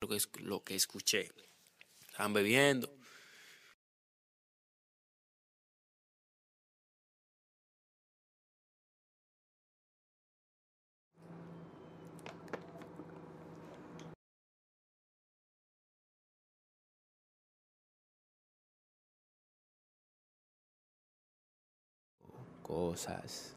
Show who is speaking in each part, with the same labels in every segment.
Speaker 1: Lo que, lo que escuché. Estaban bebiendo. Cosas.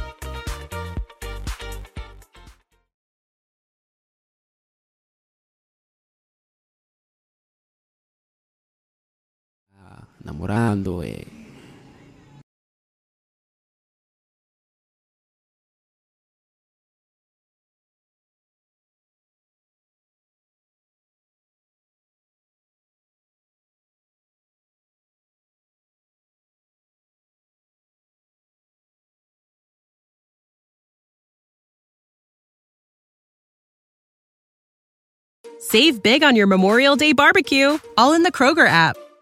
Speaker 1: Enamorando. Eh.
Speaker 2: Save big on your Memorial Day barbecue, all in the Kroger app.